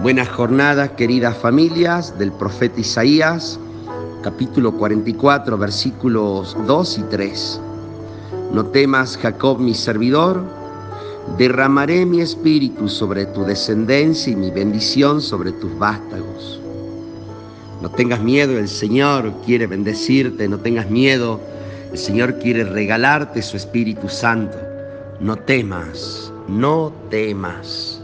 Buenas jornadas, queridas familias del profeta Isaías, capítulo 44, versículos 2 y 3. No temas, Jacob, mi servidor, derramaré mi espíritu sobre tu descendencia y mi bendición sobre tus vástagos. No tengas miedo, el Señor quiere bendecirte, no tengas miedo, el Señor quiere regalarte su Espíritu Santo. No temas, no temas.